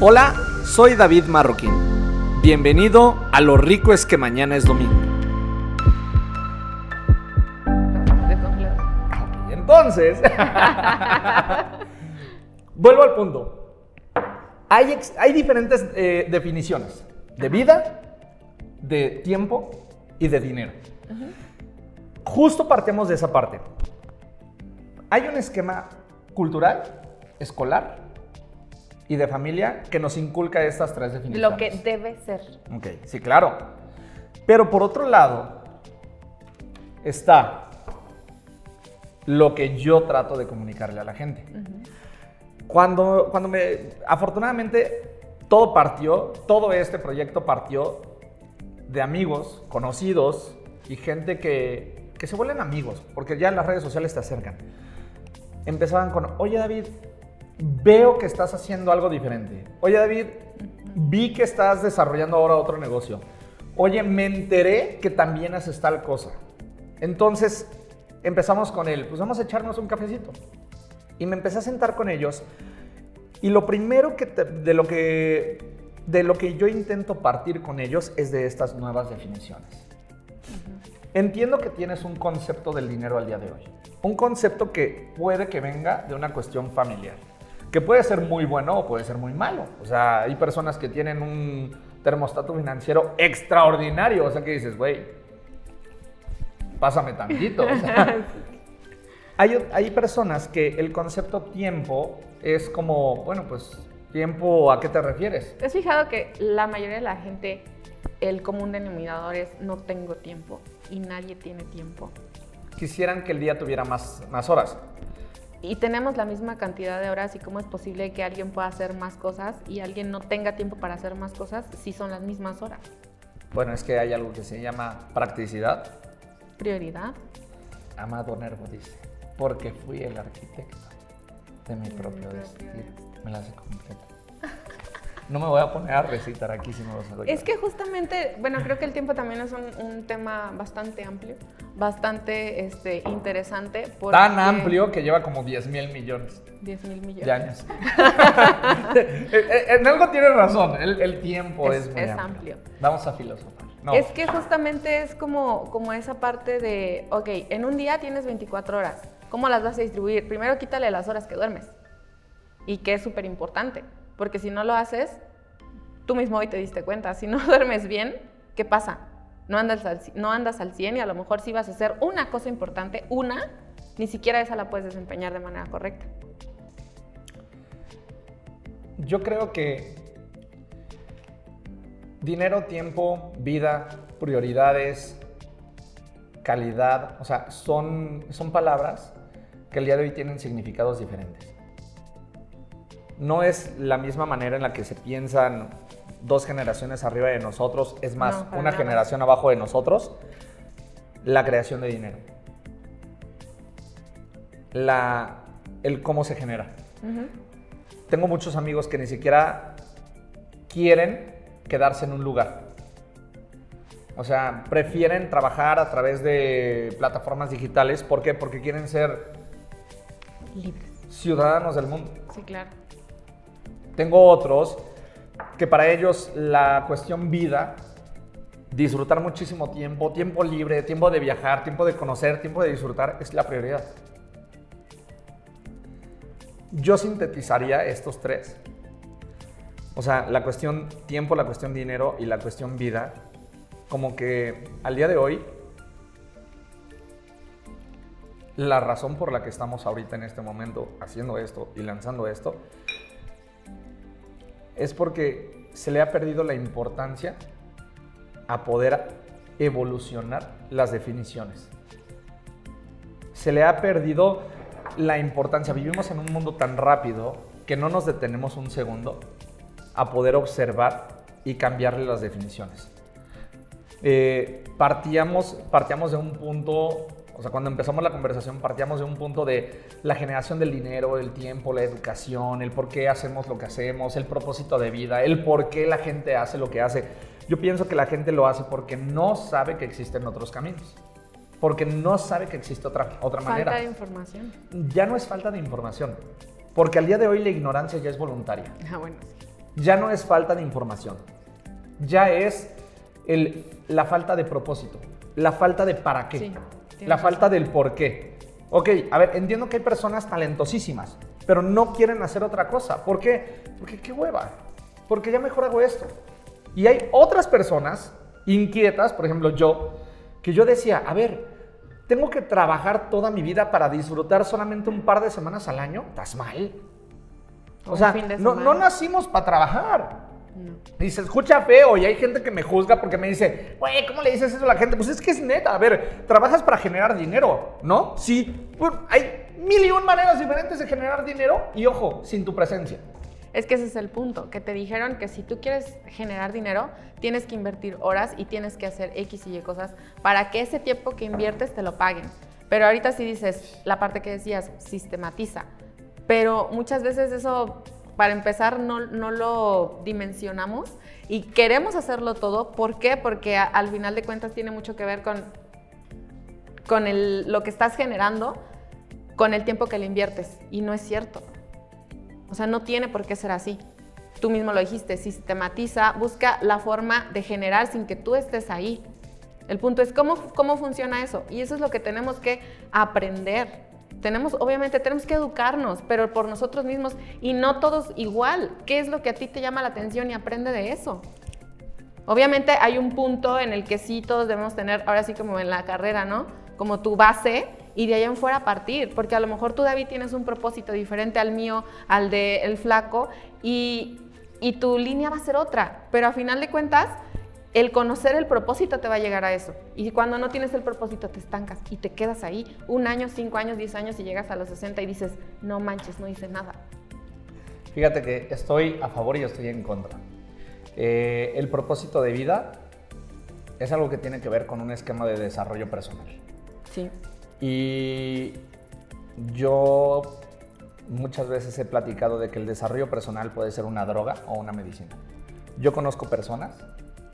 Hola, soy David Marroquín. Bienvenido a Lo rico es que mañana es domingo. Entonces, vuelvo al punto. Hay, ex- hay diferentes eh, definiciones de vida, de tiempo y de dinero. Justo partimos de esa parte. Hay un esquema cultural, escolar y de familia que nos inculca estas tres definiciones. Lo que debe ser. Ok, sí, claro. Pero por otro lado, está lo que yo trato de comunicarle a la gente. Cuando, cuando me. Afortunadamente, todo partió, todo este proyecto partió de amigos, conocidos y gente que, que se vuelven amigos, porque ya en las redes sociales te acercan. Empezaban con, oye David, veo que estás haciendo algo diferente. Oye David, vi que estás desarrollando ahora otro negocio. Oye, me enteré que también haces tal cosa. Entonces empezamos con él, pues vamos a echarnos un cafecito. Y me empecé a sentar con ellos. Y lo primero que te- de, lo que, de lo que yo intento partir con ellos es de estas nuevas definiciones. Entiendo que tienes un concepto del dinero al día de hoy. Un concepto que puede que venga de una cuestión familiar. Que puede ser muy bueno o puede ser muy malo. O sea, hay personas que tienen un termostato financiero extraordinario. O sea, que dices, güey, pásame tantito. O sea, hay, hay personas que el concepto tiempo es como, bueno, pues, tiempo, ¿a qué te refieres? ¿Te has fijado que la mayoría de la gente, el común denominador es no tengo tiempo y nadie tiene tiempo? Quisieran que el día tuviera más, más horas. Y tenemos la misma cantidad de horas y cómo es posible que alguien pueda hacer más cosas y alguien no tenga tiempo para hacer más cosas si son las mismas horas. Bueno, es que hay algo que se llama practicidad. Prioridad. Amado Nervo dice, porque fui el arquitecto de mi propio destino. Me la sé completa. No me voy a poner a recitar aquí si no lo saco yo. Es que justamente, bueno, creo que el tiempo también es un, un tema bastante amplio, bastante este, interesante. Porque Tan amplio que lleva como 10 mil millones 10 mil millones. de años. Eh, eh, en algo tienes razón, el, el tiempo es, Es- muy es amplio. amplio. Vamos a filosofar. No, Es que justamente es como, como esa parte de, ok, en un día tienes 24 horas, ¿cómo las vas a distribuir? Primero quítale las horas que duermes, y que es súper importante, porque si no lo haces, tú mismo hoy te diste cuenta, si no duermes bien, ¿qué pasa? No andas al, no andas al 100 y a lo mejor si vas a hacer una cosa importante, una, ni siquiera esa la puedes desempeñar de manera correcta. Yo creo que dinero, tiempo, vida, prioridades, calidad, o sea, son, son palabras que el día de hoy tienen significados diferentes. No es la misma manera en la que se piensan dos generaciones arriba de nosotros, es más, No, una nada. generación abajo de nosotros, la creación de dinero. La, el cómo se genera. Tengo muchos amigos que ni siquiera quieren quedarse en un lugar. O sea, prefieren trabajar a través de plataformas digitales. ¿Por qué? Porque quieren ser Libres. ciudadanos del mundo. Sí, claro. Tengo otros que para ellos la cuestión vida, disfrutar muchísimo tiempo, tiempo libre, tiempo de viajar, tiempo de conocer, tiempo de disfrutar, es la prioridad. Yo sintetizaría estos tres. O sea, la cuestión tiempo, la cuestión dinero y la cuestión vida, como que al día de hoy, la razón por la que estamos ahorita en este momento haciendo esto y lanzando esto, es porque se le ha perdido la importancia a poder evolucionar las definiciones. Se le ha perdido la importancia. Vivimos en un mundo tan rápido que no nos detenemos un segundo a poder observar y cambiarle las definiciones. Eh, partíamos, partíamos de un punto, o sea, cuando empezamos la conversación partíamos de un punto de la generación del dinero, el tiempo, la educación, el por qué hacemos lo que hacemos, el propósito de vida, el por qué la gente hace lo que hace. Yo pienso que la gente lo hace porque no sabe que existen otros caminos, porque no sabe que existe otra, otra manera. Falta de información. Ya no es falta de información, porque al día de hoy la ignorancia ya es voluntaria. Ah, bueno, sí. ya no es falta de información, ya es el, la falta de propósito, la falta de para qué, Sí, la falta del por qué. Ok, a ver, entiendo que hay personas talentosísimas, pero no quieren hacer otra cosa. ¿Por qué? Porque qué hueva, porque ya mejor hago esto. Y hay otras personas inquietas, por ejemplo yo, que yo decía, a ver, tengo que trabajar toda mi vida para disfrutar solamente un par de semanas al año. ¿Estás mal? O sea, no, no nacimos para trabajar. No. Y se escucha feo y hay gente que me juzga porque me dice, güey, ¿cómo le dices eso a la gente? Pues es que es neta. A ver, trabajas para generar dinero, ¿no? Sí, pues, hay mil y un maneras diferentes de generar dinero y ojo, sin tu presencia. Es que ese es el punto, que te dijeron que si tú quieres generar dinero, tienes que invertir horas y tienes que hacer X y Y cosas para que ese tiempo que inviertes te lo paguen. Pero ahorita sí dices, la parte que decías, sistematiza. Pero muchas veces eso, para empezar, no, no lo dimensionamos y queremos hacerlo todo. ¿Por qué? Porque a- al final de cuentas tiene mucho que ver con, con el- lo que estás generando, con el tiempo que le inviertes. Y no es cierto. O sea, no tiene por qué ser así. Tú mismo lo dijiste, sistematiza, busca la forma de generar sin que tú estés ahí. El punto es cómo, cómo funciona eso. Y eso es lo que tenemos que aprender. Tenemos, obviamente, tenemos que educarnos, pero por nosotros mismos y no todos igual. ¿Qué es lo que a ti te llama la atención y aprende de eso? Obviamente hay un punto en el que sí todos debemos tener, ahora sí como en la carrera, ¿no? Como tu base y de ahí en fuera partir, porque a lo mejor tú, David, tienes un propósito diferente al mío, al de el flaco, y, y tu línea va a ser otra, pero a final de cuentas, el conocer el propósito te va a llegar a eso. Y cuando no tienes el propósito, te estancas y te quedas ahí un año, cinco años, diez años y llegas a los 60 y dices, no manches, no hice nada. Fíjate que estoy a favor y estoy en contra. Eh, el propósito de vida es algo que tiene que ver con un esquema de desarrollo personal. Sí. Y yo muchas veces he platicado de que el desarrollo personal puede ser una droga o una medicina. Yo conozco personas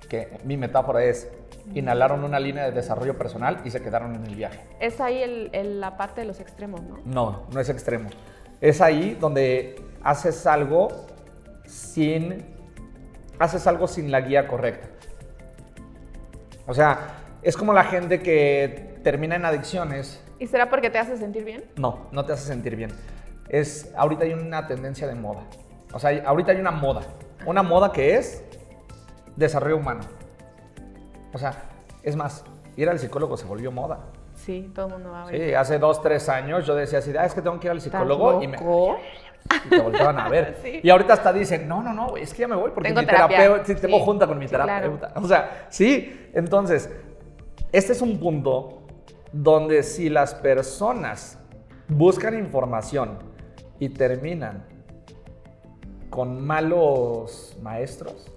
que mi metáfora es inhalaron una línea de desarrollo personal y se quedaron en el viaje. Es ahí el- el- la parte de los extremos, ¿no? No, no es extremo. Es ahí donde haces algo sin haces algo sin la guía correcta. O sea, es como la gente que termina en adicciones ¿Y será porque te hace sentir bien? No, no te hace sentir bien. Es, ahorita hay una tendencia de moda. O sea, ahorita hay una moda. Una moda que es desarrollo humano. O sea, es más, ir al psicólogo se volvió moda. Sí, todo el mundo va a ver. Sí, hace dos, tres años yo decía así, ah, es que tengo que ir al psicólogo y me y te volteaban a ver. Sí. Y ahorita hasta dicen, no, no, no, es que ya me voy porque Tengo mi terapeuta, sí, tengo Sí, junta con mi claro. terapeuta. O sea, sí, entonces, este es un punto donde si las personas buscan información y terminan con malos maestros,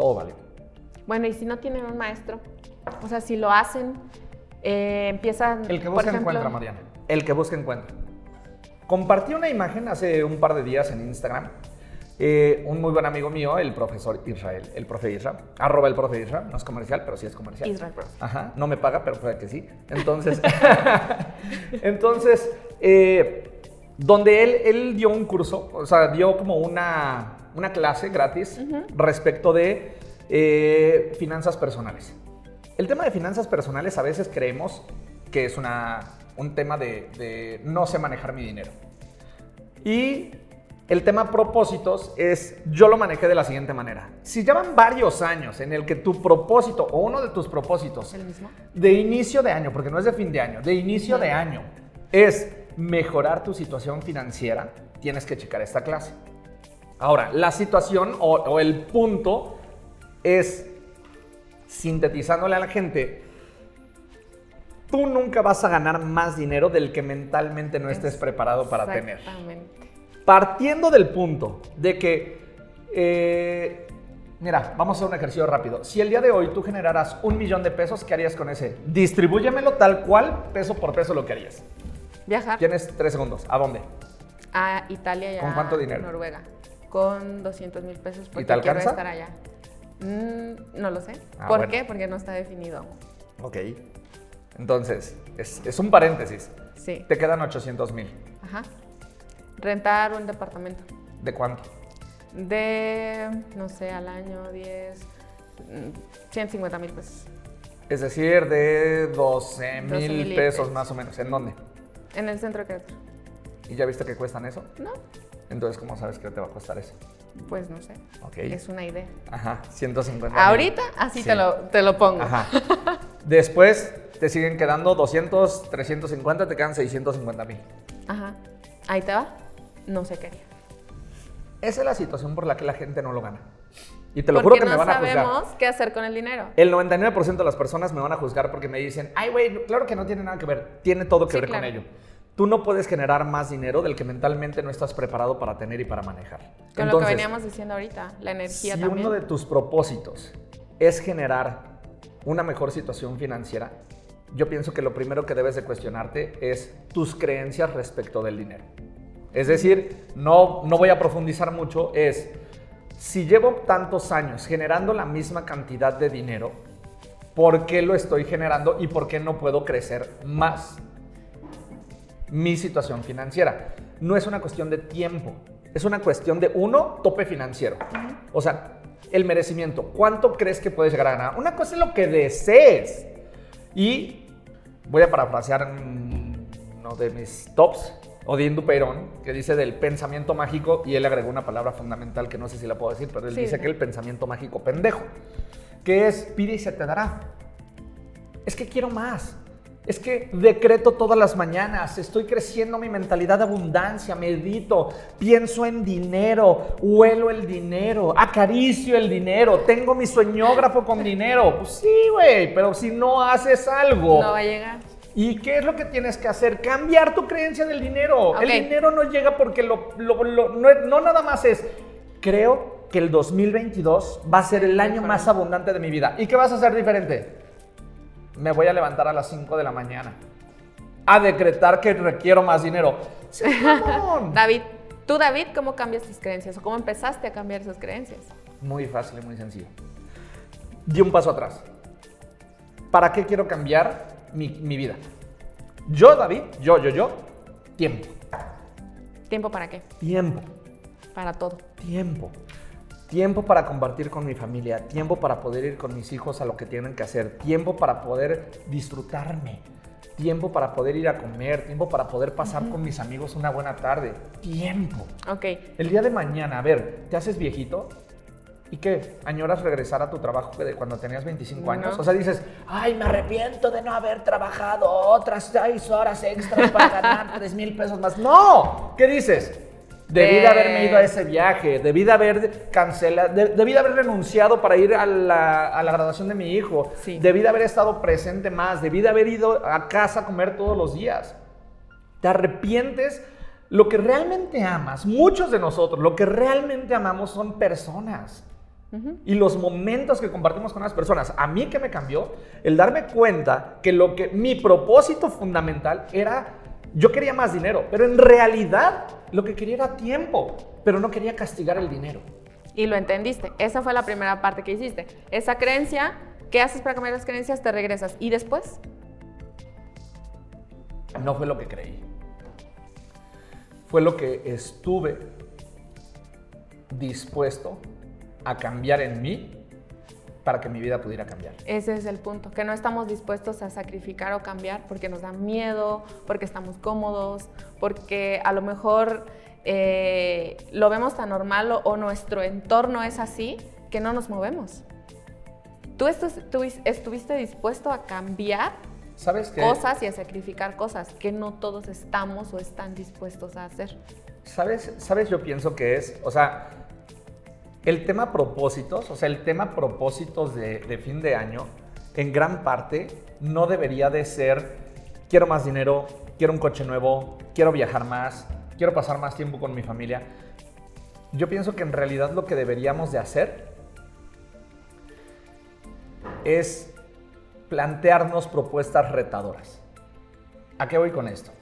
todo vale. Bueno, y si no tienen un maestro, o sea, si lo hacen, eh, empiezan. El que por busca ejemplo, encuentra, Mariana. El que busca encuentra. Compartí una imagen hace un par de días en Instagram. Eh, un muy buen amigo mío, el profesor Israel, el profe Israel, arroba el profe Israel, no es comercial, pero sí es comercial. Israel. Ajá, no me paga, pero puede que sí. Entonces, entonces eh, donde él, él dio un curso, o sea, dio como una, una clase gratis respecto de eh, finanzas personales. El tema de finanzas personales a veces creemos que es una, un tema de, de no sé manejar mi dinero. Y el tema propósitos es, yo lo manejé de la siguiente manera. Si llevan varios años en el que tu propósito o uno de tus propósitos ¿El mismo? de inicio de año, porque no es de fin de año, de inicio de año, es mejorar tu situación financiera, tienes que checar esta clase. Ahora, la situación o, o el punto es, sintetizándole a la gente, tú nunca vas a ganar más dinero del que mentalmente no estés preparado para tener. Exactamente. Partiendo del punto de que, eh, mira, vamos a hacer un ejercicio rápido. Si el día de hoy tú generaras un millón de pesos, ¿qué harías con ese? Distribúyemelo tal cual, peso por peso lo que harías. Viajar Tienes tres segundos. ¿A dónde? a Italia y a ¿Con cuánto dinero? Noruega. Con 200 mil pesos porque te quiero estar allá. Mm, no lo sé. Ah, ¿Por bueno. qué? Porque no está definido. Ok. Entonces, es, es un paréntesis. Sí. Te quedan 800 mil. Ajá. Rentar un departamento. ¿De cuánto? De, no sé, al año 10, mm, 150 mil pesos. Es decir, de 12 mil 12,000 pesos pesos. más o menos. ¿En dónde? En el centro de Querétaro. ¿Y ya viste que cuestan eso? No, Entonces, ¿cómo sabes que te va a costar eso? pues no sé. Ok. Es una idea. Ajá, 150 mil. Ahorita así Sí. te, lo, te lo pongo. Ajá. Después te siguen quedando 200, 350, te quedan 650 mil. Ajá. Ahí te va. No sé qué. Esa es la situación por la que la gente no lo gana. Y te lo Porque juro que no me van a juzgar. sabemos qué hacer con el dinero. El 99% de las personas me van a juzgar porque me dicen, ay, güey, claro que no tiene nada que ver. Tiene todo que Sí, ver claro. con ello. Tú no puedes generar más dinero del que mentalmente no estás preparado para tener y para manejar. Con lo que veníamos diciendo ahorita, la energía si también. uno de tus propósitos es generar una mejor situación financiera, yo pienso que lo primero que debes de cuestionarte es tus creencias respecto del dinero. Es decir, no, no voy a profundizar mucho, es si llevo tantos años generando la misma cantidad de dinero, ¿por qué lo estoy generando y por qué no puedo crecer más? Mi situación financiera. No es una cuestión de tiempo, es una cuestión de uno, tope financiero. O sea, el merecimiento. ¿Cuánto crees que puedes llegar a ganar? Una cosa es lo que desees. Y voy a parafrasear uno de mis tops, Odín Dupeirón, que dice del pensamiento mágico y él agregó una palabra fundamental que no sé si la puedo decir, pero él Sí, dice que el pensamiento mágico pendejo, que es pide y se te dará. Es que quiero más. Es que decreto todas las mañanas, estoy creciendo mi mentalidad de abundancia, medito, pienso en dinero, huelo el dinero, acaricio el dinero, tengo mi sueñógrafo con dinero. Pues sí, güey, pero si no haces algo. No va a llegar. ¿Y qué es lo que tienes que hacer? Cambiar tu creencia del dinero. El dinero no llega porque lo, lo- lo- no, no nada más es, creo que el 2022 va a ser el año más abundante de mi vida. ¿Y qué vas a hacer diferente? Me voy a levantar a las 5 de la mañana a decretar que requiero más dinero. Sí. David, tú David, ¿cómo cambias tus creencias? ¿O cómo empezaste a cambiar esas creencias? Muy fácil y muy sencillo. Di un paso atrás. ¿Para qué quiero cambiar mi, mi vida? Yo, David, yo, yo, yo, tiempo. ¿Tiempo para qué? Tiempo. Para todo. Tiempo. Tiempo para compartir con mi familia, tiempo para poder ir con mis hijos a lo que tienen que hacer, tiempo para poder disfrutarme, tiempo para poder ir a comer, tiempo para poder pasar con mis amigos una buena tarde, tiempo. Ok. El día de mañana, a ver, ¿te haces viejito? ¿Y qué? ¿Añoras regresar a tu trabajo de cuando tenías 25 años? No. O sea, dices, ay, me arrepiento de no haber trabajado otras 6 horas extras para ganar 3 mil pesos más. ¡No! ¿Qué dices? Debí de haberme ido a ese viaje, debí de haber cancelado, de- debí de haber renunciado para ir a la, a la graduación de mi hijo, Sí. debí de haber estado presente más, debí de haber ido a casa a comer todos los días te arrepientes. Lo que realmente amas, muchos de nosotros, lo que realmente amamos son personas. Y los momentos que compartimos con las personas. A mí que me cambió el darme cuenta que lo que mi propósito fundamental era yo quería más dinero, pero en realidad lo que quería era tiempo, pero no quería castigar el dinero. Y lo entendiste. Esa fue la primera parte que hiciste. Esa creencia, ¿qué haces para cambiar las creencias? Te regresas. ¿Y después? No fue lo que creí. Fue lo que estuve dispuesto a cambiar en mí para que mi vida pudiera cambiar. Ese es el punto, que no estamos dispuestos a sacrificar o cambiar porque nos da miedo, porque estamos cómodos, porque a lo mejor eh, lo vemos tan normal o, o nuestro entorno es así que no nos movemos. ¿Tú estu- tuvis- estuviste dispuesto a cambiar ¿Sabes qué? cosas y a sacrificar cosas que no todos estamos o están dispuestos a hacer? ¿Sabes? ¿Sabes? Yo pienso que es, o sea, el tema propósitos, o sea, el tema propósitos de, fin de año, en gran parte no debería de ser, quiero más dinero, quiero un coche nuevo, quiero viajar más, quiero pasar más tiempo con mi familia. Yo pienso que en realidad lo que deberíamos de hacer es plantearnos propuestas retadoras. ¿A qué voy con esto?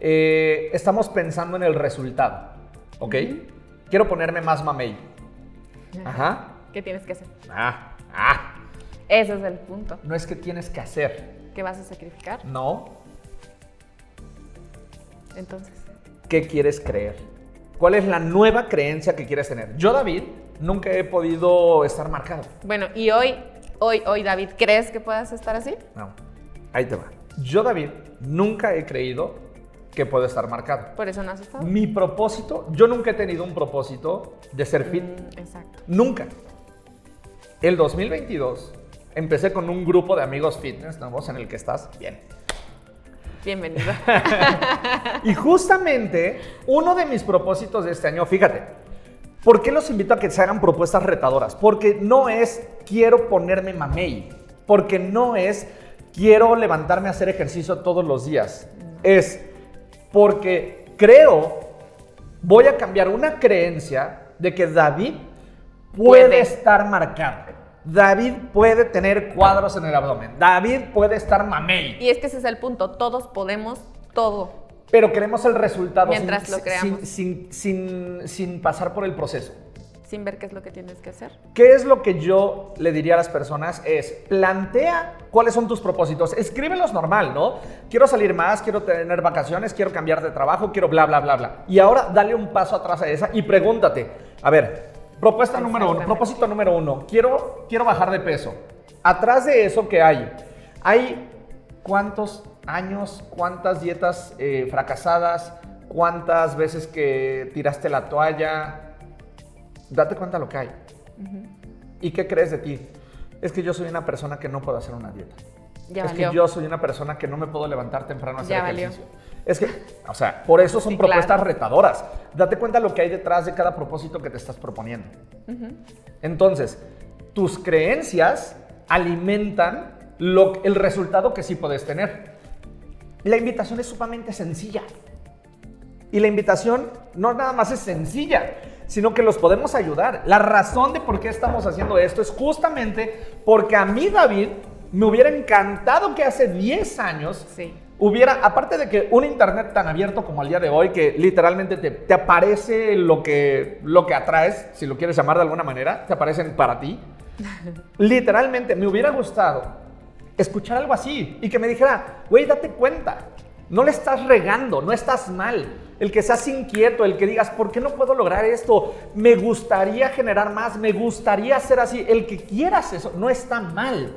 Eh, estamos pensando en el resultado, ¿ok? Quiero ponerme más mamey. Ajá. ¿Qué tienes que hacer? Ah, ah. Ese es el punto. No es que tienes que hacer, ¿Qué vas a sacrificar? no. Entonces, ¿Qué quieres creer? ¿Cuál es la nueva creencia que quieres tener? Yo, David, nunca he podido estar marcado. Bueno, y hoy, hoy, hoy, David, ¿crees que puedas estar así? No, ahí te va. Yo, David, nunca he creído que puedo estar marcado. Por eso no has estado. Mi propósito, yo nunca he tenido un propósito de ser fit. Mm, exacto. Nunca. El 2022 empecé con un grupo de amigos fitness nuevos en el que estás bien. Bienvenido. Y justamente uno de mis propósitos de este año, fíjate, ¿por qué los invito a que se hagan propuestas retadoras? Porque no es quiero ponerme mamey, porque no es quiero levantarme a hacer ejercicio todos los días. Es porque creo, voy a cambiar una creencia de que David puede, Puede. estar marcado. David puede tener cuadros en el abdomen. David puede estar mamey. y es que ese es el punto. Todos podemos todo. Pero queremos el resultado Mientras sin, lo creamos. sin, sin- sin- sin pasar por el proceso. Sin ver qué es lo que tienes que hacer. ¿Qué es lo que yo le diría a las personas? Es plantea cuáles son tus propósitos. Escríbelos normal, ¿no? Quiero salir más, quiero tener vacaciones, quiero cambiar de trabajo, quiero bla, bla, bla, bla. Y ahora dale un paso atrás a esa y pregúntate, a ver, propuesta número uno, propósito número uno, quiero, quiero bajar de peso. Atrás de eso, ¿qué hay? Hay cuántos años, cuántas dietas eh, fracasadas, cuántas veces que tiraste la toalla. Date cuenta lo que hay. ¿Y qué crees de ti? Es que yo soy una persona que no puedo hacer una dieta. Ya es valió. que yo soy una persona que no me puedo levantar temprano a hacer Ya valió. ejercicio. Es que, o sea, por eso son Sí, propuestas claro. retadoras. Date cuenta lo que hay detrás de cada propósito que te estás proponiendo. Entonces, tus creencias alimentan lo- el resultado que sí puedes tener. La invitación es sumamente sencilla. Y la invitación no nada más es sencilla, sino que los podemos ayudar. La razón de por qué estamos haciendo esto es justamente porque a mí, David, me hubiera encantado que hace 10 años Sí. hubiera, aparte de que un internet tan abierto como el día de hoy, que literalmente te, te aparece lo que, lo que atraes, si lo quieres llamar de alguna manera, te aparecen para ti. literalmente me hubiera gustado escuchar algo así y que me dijera, güey, date cuenta, no le estás regando, no estás mal. El que seas inquieto, el que digas, ¿por qué no puedo lograr esto? Me gustaría generar más, me gustaría ser así. El que quieras eso, no está mal.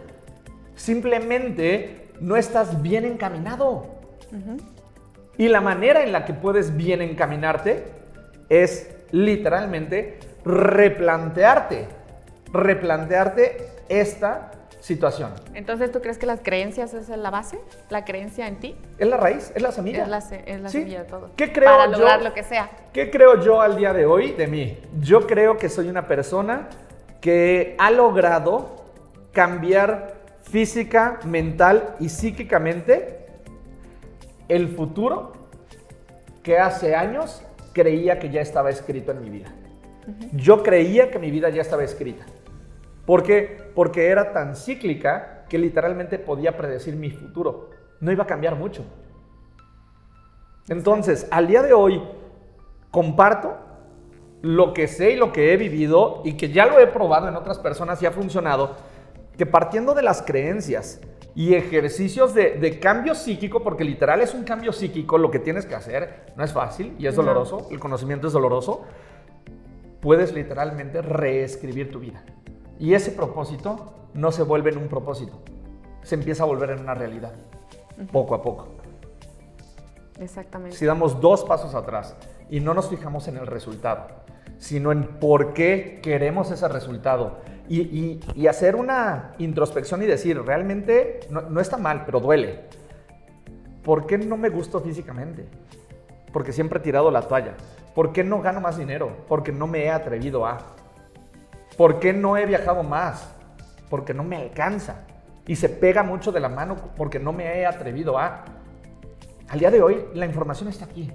Simplemente no estás bien encaminado. Y la manera en la que puedes bien encaminarte es literalmente replantearte, replantearte esta situación. Entonces, ¿tú crees que las creencias es la base? ¿La creencia en ti? Es la raíz, es la semilla. Es la, es la Sí. semilla de todo. ¿Qué creo Para yo? lograr lo que sea. ¿Qué creo yo al día de hoy de mí? Yo creo que soy una persona que ha logrado cambiar física, mental y psíquicamente el futuro que hace años creía que ya estaba escrito en mi vida. Yo creía que mi vida ya estaba escrita. ¿Por qué? Porque era tan cíclica que literalmente podía predecir mi futuro. No iba a cambiar mucho. Entonces, al día de hoy, comparto lo que sé y lo que he vivido y que ya lo he probado en otras personas y ha funcionado, que partiendo de las creencias y ejercicios de, de cambio psíquico, porque literal es un cambio psíquico, lo que tienes que hacer no es fácil y es doloroso, el conocimiento es doloroso, puedes literalmente reescribir tu vida. Y ese propósito no se vuelve en un propósito, se empieza a volver en una realidad, poco a poco. Exactamente. Si damos dos pasos atrás y no nos fijamos en el resultado, sino en por qué queremos ese resultado y, y- y hacer una introspección y decir, realmente no, no está mal, pero duele. ¿Por qué no me gusto físicamente? Porque siempre he tirado la toalla. ¿Por qué no gano más dinero? Porque no me he atrevido a. ¿Por qué no he viajado más? Porque no me alcanza. Y se pega mucho de la mano porque no me he atrevido a. Al día de hoy, la información está aquí.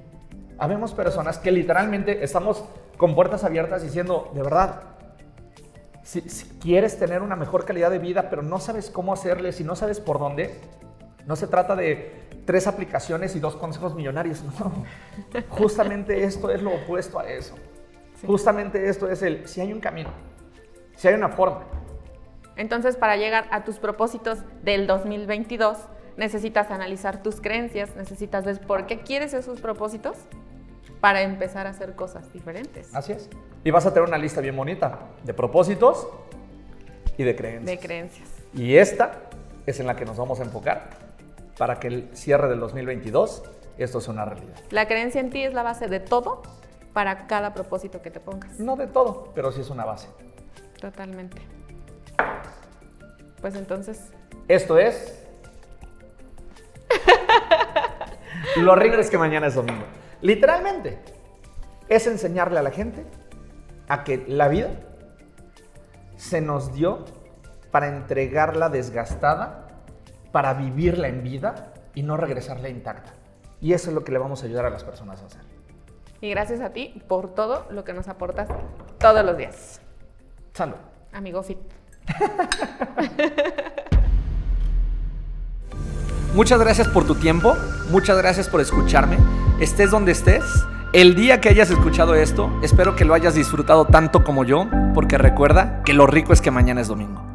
Habemos personas que literalmente estamos con puertas abiertas diciendo, de verdad, si, si quieres tener una mejor calidad de vida, pero no sabes cómo hacerle, si no sabes por dónde, no se trata de tres aplicaciones y dos consejos millonarios. No. Justamente esto es lo opuesto a eso. Justamente esto es el, si hay un camino, si hay una forma. Entonces, para llegar a tus propósitos del 2022, necesitas analizar tus creencias, necesitas ver por qué quieres esos propósitos para empezar a hacer cosas diferentes. Así es. Y vas a tener una lista bien bonita de propósitos y de creencias. De creencias. Y esta es en la que nos vamos a enfocar para que el cierre del 2022 esto sea una realidad. La creencia en ti es la base de todo para cada propósito que te pongas. No de todo, pero sí es una base. Totalmente. Pues entonces, Esto es. Lo horrible es que mañana es domingo. Literalmente, es enseñarle a la gente a que la vida se nos dio para entregarla desgastada, para vivirla en vida y no regresarla intacta. Y eso es lo que le vamos a ayudar a las personas a hacer. y gracias a ti por todo lo que nos aportas todos los días. Salud. Amigo Fit. Muchas gracias por tu tiempo, muchas gracias por escucharme. Estés donde estés, el día que hayas escuchado esto, espero que lo hayas disfrutado tanto como yo, porque recuerda que lo rico es que mañana es domingo.